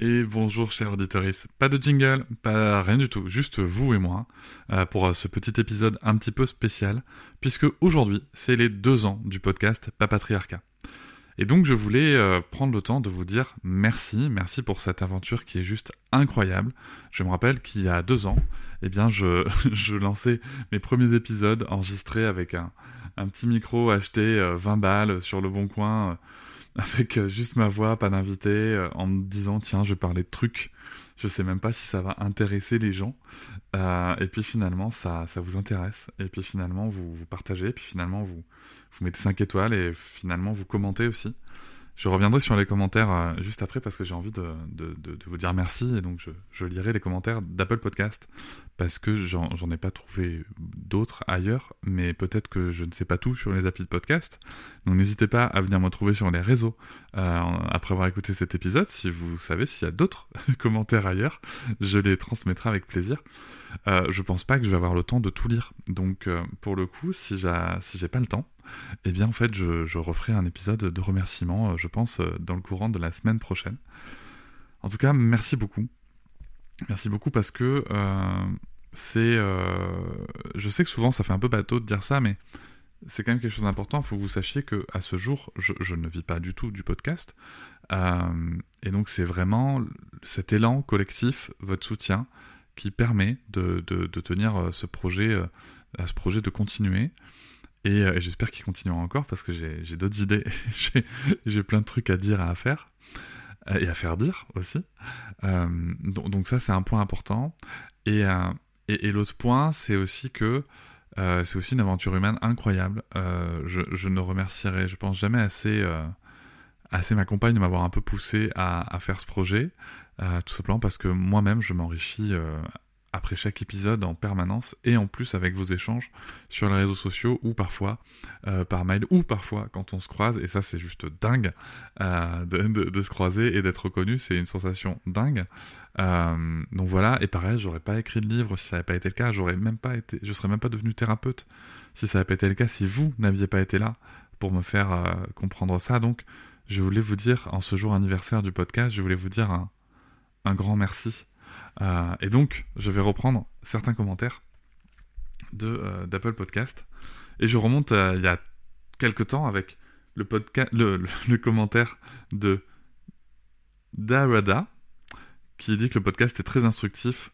Et bonjour chers auditeurs, pas de jingle, pas rien du tout, juste vous et moi euh, pour euh, ce petit épisode un petit peu spécial, puisque aujourd'hui c'est les deux ans du podcast Papatriarcat. Et donc je voulais euh, prendre le temps de vous dire merci, merci pour cette aventure qui est juste incroyable. Je me rappelle qu'il y a deux ans, eh bien je, lançais mes premiers épisodes enregistrés avec un petit micro acheté 20 balles sur le bon coin avec euh, juste ma voix, pas d'invité, euh, en me disant tiens, je vais parler de trucs. Je sais même pas si ça va intéresser les gens. Euh, et puis finalement, ça, ça vous intéresse. Et puis finalement, vous, vous partagez. Et puis finalement, vous, vous mettez 5 étoiles. Et finalement, vous commentez aussi. Je reviendrai sur les commentaires euh, juste après parce que j'ai envie de, vous dire merci et donc je, lirai les commentaires d'Apple Podcast parce que j'en ai pas trouvé d'autres ailleurs, mais peut-être que je ne sais pas tout sur les applis de podcast. Donc n'hésitez pas à venir me trouver sur les réseaux euh, après avoir écouté cet épisode. Si vous savez s'il y a d'autres commentaires ailleurs, je les transmettrai avec plaisir. Euh, je pense pas que je vais avoir le temps de tout lire. Donc pour le coup, si j'ai pas le temps, eh bien en fait je, referai un épisode de remerciement, euh, je pense, euh, dans le courant de la semaine prochaine. En tout cas, merci beaucoup. Merci beaucoup parce que euh, c'est... je sais que souvent ça fait un peu bateau de dire ça, mais c'est quand même quelque chose d'important. Il faut que vous sachiez que à ce jour, je, ne vis pas du tout du podcast. et donc c'est vraiment cet élan collectif, votre soutien, qui permet de, tenir ce projet, à ce projet de continuer. Euh, et, j'espère qu'il continuera encore parce que j'ai d'autres idées. j'ai plein de trucs à dire et à faire. Euh, et à faire dire aussi. Euh, donc, ça, c'est un point important. Et, l'autre point, c'est aussi que c'est aussi une aventure humaine incroyable. Je, ne remercierai, je pense, jamais assez, assez ma compagne de m'avoir un peu poussé à, faire ce projet. tout simplement parce que moi-même, je m'enrichis après chaque épisode en permanence et en plus avec vos échanges sur les réseaux sociaux ou parfois euh, par mail ou parfois quand on se croise. Et ça c'est juste dingue euh, de, se croiser et d'être reconnu. C'est une sensation dingue. Euh, donc voilà. Et pareil j'aurais pas écrit de livre si ça n'avait pas été le cas. J'aurais même pas été je serais même pas devenu thérapeute si ça n'avait pas été le cas si vous n'aviez pas été là pour me faire comprendre ça. Donc je voulais vous dire en ce jour anniversaire du podcast je voulais vous dire un, un grand merci euh, et donc, je vais reprendre certains commentaires euh, d'Apple Podcast. Et je remonte il y a quelques temps avec le, le, commentaire de Darada, qui dit que le podcast est très instructif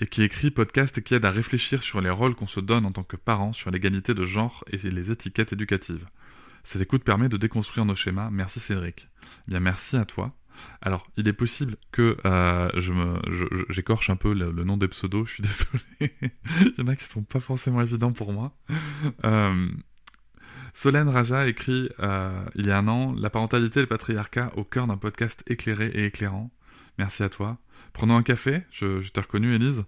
et qui écrit podcast qui aide à réfléchir sur les rôles qu'on se donne en tant que parents, sur l'égalité de genre et les étiquettes éducatives. Cette écoute permet de déconstruire nos schémas. Merci Cédric. Eh bien merci à toi. Alors, il est possible que euh, j'écorche un peu le, nom des pseudos, je suis désolé. il y en a qui sont pas forcément évidents pour moi. Euh, Solène Raja écrit euh, il y a un an La parentalité et le patriarcat au cœur d'un podcast éclairé et éclairant. Merci à toi. Prenons un café, je, je t'ai reconnu, Élise,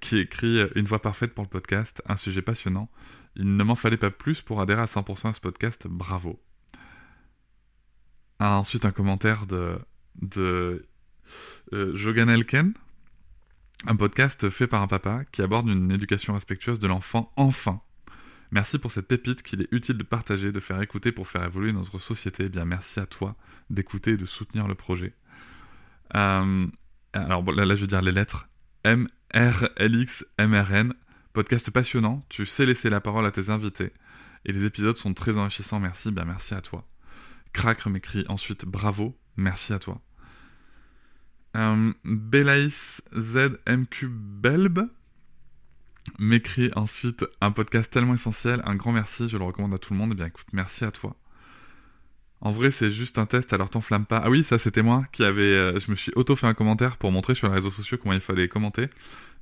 qui écrit Une voix parfaite pour le podcast, un sujet passionnant. Il ne m'en fallait pas plus pour adhérer à 100% à ce podcast, bravo ensuite un commentaire de, euh, Jogan Elken, un podcast fait par un papa qui aborde une éducation respectueuse de l'enfant enfin. Merci pour cette pépite qu'il est utile de partager, de faire écouter pour faire évoluer notre société. Eh bien, merci à toi d'écouter et de soutenir le projet. Euh, alors là, là, je veux dire les lettres. M R L X M R N. Podcast passionnant. Tu sais laisser la parole à tes invités. Et les épisodes sont très enrichissants. Merci. Bien, merci à toi. Cracre m'écrit ensuite bravo, merci à toi. Euh, Belaïs ZMQ Belb m'écrit ensuite un podcast tellement essentiel, un grand merci, je le recommande à tout le monde. Eh bien écoute, merci à toi. En vrai, c'est juste un test, alors t'enflamme pas. Ah oui, ça c'était moi qui avait. Euh, je me suis auto fait un commentaire pour montrer sur les réseaux sociaux comment il fallait commenter.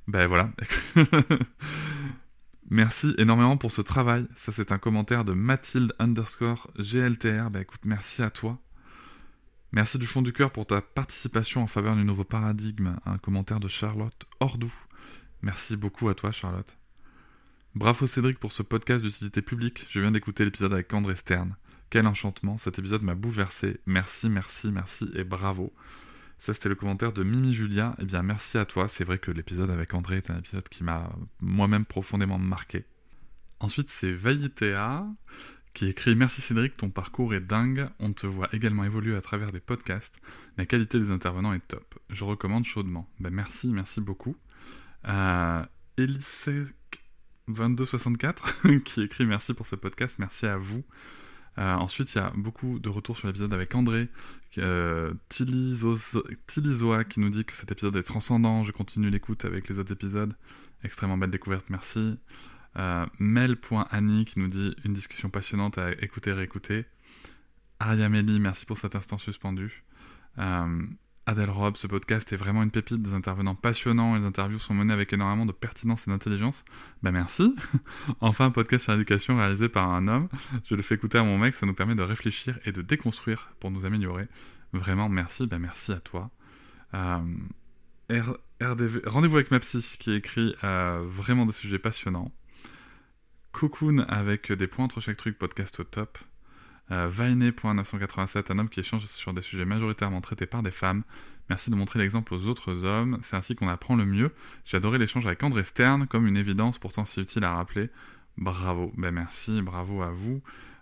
Ben voilà. Merci énormément pour ce travail. Ça, c'est un commentaire de Mathilde underscore GLTR. Bah écoute, merci à toi. Merci du fond du cœur pour ta participation en faveur du nouveau paradigme. Un commentaire de Charlotte Ordou. Merci beaucoup à toi, Charlotte. Bravo Cédric pour ce podcast d'utilité publique. Je viens d'écouter l'épisode avec André Stern. Quel enchantement, cet épisode m'a bouleversé. Merci, merci, merci et bravo. Ça, c'était le commentaire de Mimi Julien. Eh bien, merci à toi. C'est vrai que l'épisode avec André est un épisode qui m'a moi-même profondément marqué. Ensuite, c'est Vailletea qui écrit Merci Cédric, ton parcours est dingue. On te voit également évoluer à travers des podcasts. La qualité des intervenants est top. Je recommande chaudement. Ben, merci, merci beaucoup. Euh, 2264 qui écrit merci pour ce podcast, merci à vous. Euh, ensuite, il y a beaucoup de retours sur l'épisode avec André, euh, qui nous dit que cet épisode est transcendant, je continue l'écoute avec les autres épisodes. Extrêmement belle découverte, merci. Euh, Mel.Annie qui nous dit une discussion passionnante à écouter, réécouter. Ariamélie, merci pour cet instant suspendu. Adèle Rob, ce podcast est vraiment une pépite, des intervenants passionnants, les interviews sont menées avec énormément de pertinence et d'intelligence. Bah merci Enfin un podcast sur l'éducation réalisé par un homme. Je le fais écouter à mon mec, ça nous permet de réfléchir et de déconstruire pour nous améliorer. Vraiment merci, bah merci à toi. Euh, Rendez-vous avec ma psy qui écrit euh, vraiment des sujets passionnants. Cocoon avec des points entre chaque truc, podcast au top. Euh, Vainé.987, un homme qui échange sur des sujets majoritairement traités par des femmes. Merci de montrer l'exemple aux autres hommes, c'est ainsi qu'on apprend le mieux. J'ai adoré l'échange avec André Stern, comme une évidence pourtant si utile à rappeler. Bravo, ben merci, bravo à vous.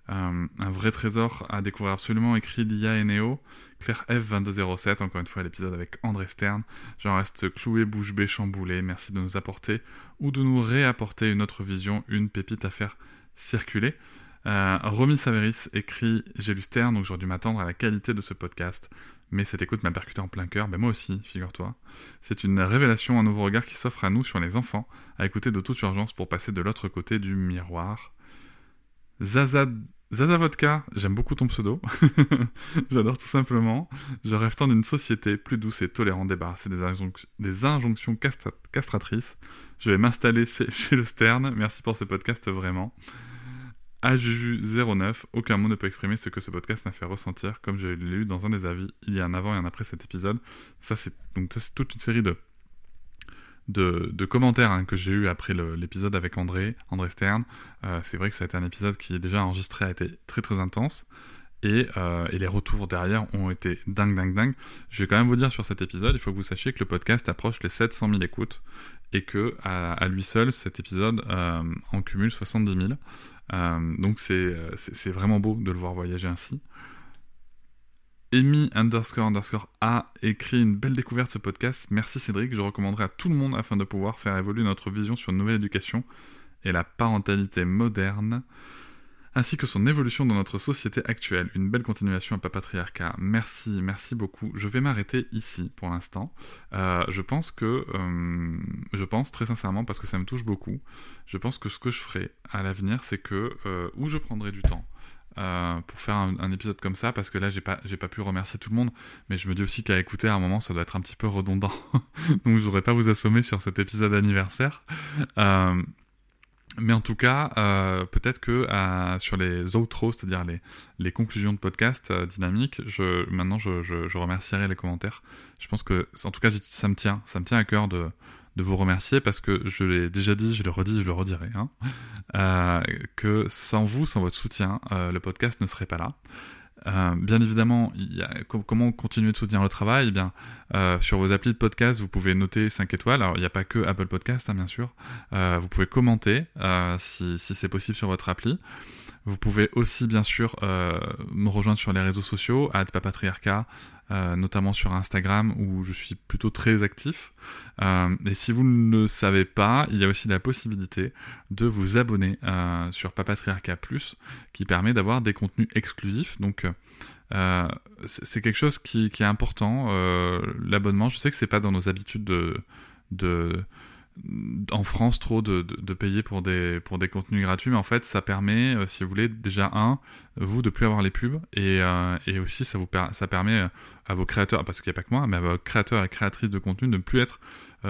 Euh, un vrai trésor à découvrir absolument, écrit Lia et Neo. Claire F2207, encore une fois l'épisode avec André Stern. J'en reste cloué, bouche bée, chamboulé. Merci de nous apporter ou de nous réapporter une autre vision, une pépite à faire circuler. Euh, Romy Saveris écrit J'ai lu Stern, donc j'aurais dû m'attendre à la qualité de ce podcast. Mais cette écoute m'a percuté en plein cœur, ben moi aussi, figure-toi. C'est une révélation, un nouveau regard qui s'offre à nous sur les enfants, à écouter de toute urgence pour passer de l'autre côté du miroir. Zaza, Zaza Vodka, j'aime beaucoup ton pseudo. J'adore tout simplement. Je rêve tant d'une société plus douce et tolérante, débarrassée des, des injonctions castratrices. Je vais m'installer chez le Stern. Merci pour ce podcast vraiment. AJU09, aucun mot ne peut exprimer ce que ce podcast m'a fait ressentir, comme je l'ai lu dans un des avis, il y a un avant et un après cet épisode. Ça, c'est donc c'est toute une série de, de, commentaires hein, que j'ai eu après l'épisode avec André, André Stern. Euh, c'est vrai que ça a été un épisode qui est déjà enregistré, a été très très intense. Et, euh, et, les retours derrière ont été dingue, dingue, dingue. Je vais quand même vous dire sur cet épisode, il faut que vous sachiez que le podcast approche les 700 000 écoutes et que à, lui seul, cet épisode euh, en cumule 70 000. Euh, donc euh, c'est vraiment beau de le voir voyager ainsi. Amy underscore underscore A écrit une belle découverte ce podcast. Merci Cédric, je recommanderais à tout le monde afin de pouvoir faire évoluer notre vision sur une nouvelle éducation et la parentalité moderne ainsi que son évolution dans notre société actuelle. Une belle continuation à Papatriarcat. Merci, merci beaucoup. Je vais m'arrêter ici pour l'instant. Euh, je pense que, euh, je pense très sincèrement, parce que ça me touche beaucoup, je pense que ce que je ferai à l'avenir, c'est que, euh, où je prendrai du temps. pour faire un, épisode comme ça parce que là j'ai pas pas pu remercier tout le monde mais je me dis aussi qu'à écouter à un moment ça doit être un petit peu redondant donc je voudrais pas vous assommer sur cet épisode anniversaire mais en tout cas, euh, peut-être que euh, sur les outros, c'est-à-dire les, conclusions de podcast euh, dynamiques, je, maintenant je, remercierai les commentaires. Je pense que, en tout cas, ça me tient, ça me tient à cœur de, vous remercier parce que je l'ai déjà dit, je le redis, je le redirai, hein, euh, que sans vous, sans votre soutien, le podcast ne serait pas là. Euh, bien évidemment, comment continuer de soutenir le travail? Eh bien, euh, Sur vos applis de podcast, vous pouvez noter 5 étoiles. Alors, il n'y a pas que Apple Podcast, hein, bien sûr. Euh, vous pouvez commenter si c'est possible sur votre appli. Vous pouvez aussi, bien sûr, me rejoindre sur les réseaux sociaux, papatriarca, euh, notamment sur Instagram où je suis plutôt très actif. Euh, et si vous ne le savez pas, il y a aussi la possibilité de vous abonner euh, sur Papatriarca Plus qui permet d'avoir des contenus exclusifs. Donc c'est quelque chose qui, est important. L'abonnement, je sais que c'est pas dans nos habitudes de, de en France trop de, payer pour des, pour des contenus gratuits, mais en fait ça permet, euh, si vous voulez, déjà un, vous de plus avoir les pubs, et, euh, aussi ça, vous ça permet euh, à vos créateurs, parce qu'il n'y a pas que moi, mais à vos créateurs et créatrices de contenu de ne plus être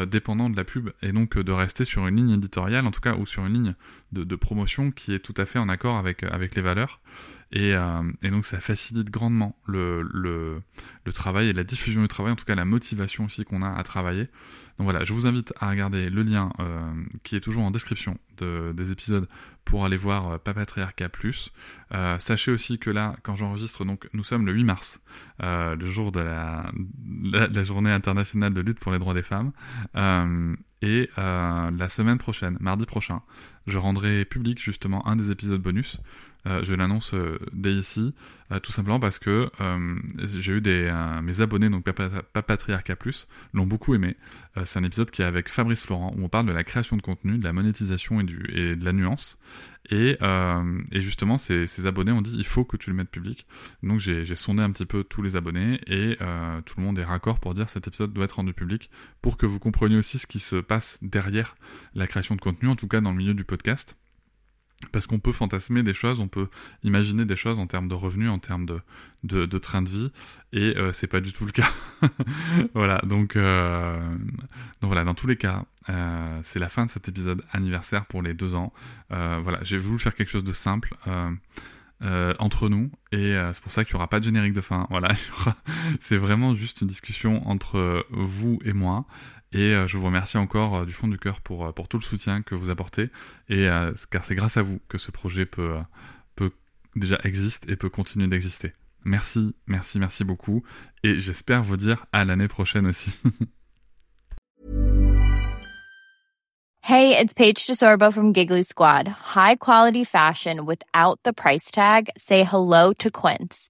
dépendants de la pub, et donc de rester sur une ligne éditoriale, en tout cas, ou sur une ligne de, promotion qui est tout à fait en accord avec les valeurs. Et, et donc ça facilite grandement le, travail et la diffusion du travail, en tout cas la motivation aussi qu'on a à travailler. Donc voilà, je vous invite à regarder le lien euh, qui est toujours en description de, des épisodes pour aller voir euh, Papatriarca Plus. Euh, sachez aussi que là, quand j'enregistre, donc nous sommes le 8 mars, euh, le jour de la, la, journée internationale de lutte pour les droits des femmes. Euh, et la semaine prochaine, mardi prochain, je rendrai public justement un des épisodes bonus euh, je l'annonce euh, dès ici, euh, tout simplement parce que j'ai eu des mes abonnés donc Papatriarca Plus l'ont beaucoup aimé. c'est un épisode qui est avec Fabrice Florent où on parle de la création de contenu, de la monétisation et, de la nuance. Et, justement, ces, ces, abonnés ont dit il faut que tu le mettes public. Donc j'ai sondé un petit peu tous les abonnés et tout le monde est raccord pour dire cet épisode doit être rendu public pour que vous compreniez aussi ce qui se passe derrière la création de contenu, en tout cas dans le milieu du podcast parce qu'on peut fantasmer des choses, on peut imaginer des choses en termes de revenus, en termes de, de, train de vie, et euh, c'est pas du tout le cas. voilà, donc, euh, donc voilà, dans tous les cas, euh, c'est la fin de cet épisode anniversaire pour les deux ans. Euh, voilà, j'ai voulu faire quelque chose de simple. Entre nous et c'est pour ça qu'il n'y aura pas de générique de fin. Voilà, c'est vraiment juste une discussion entre vous et moi et euh, je vous remercie encore euh, du fond du cœur pour, euh, pour tout le soutien que vous apportez, et car c'est grâce à vous que ce projet peut, peut déjà existe et peut continuer d'exister. Merci, merci, merci beaucoup, et j'espère vous dire à l'année prochaine aussi. hey, it's Paige DeSorbo from Giggly Squad. High quality fashion without the price tag. Say hello to Quince.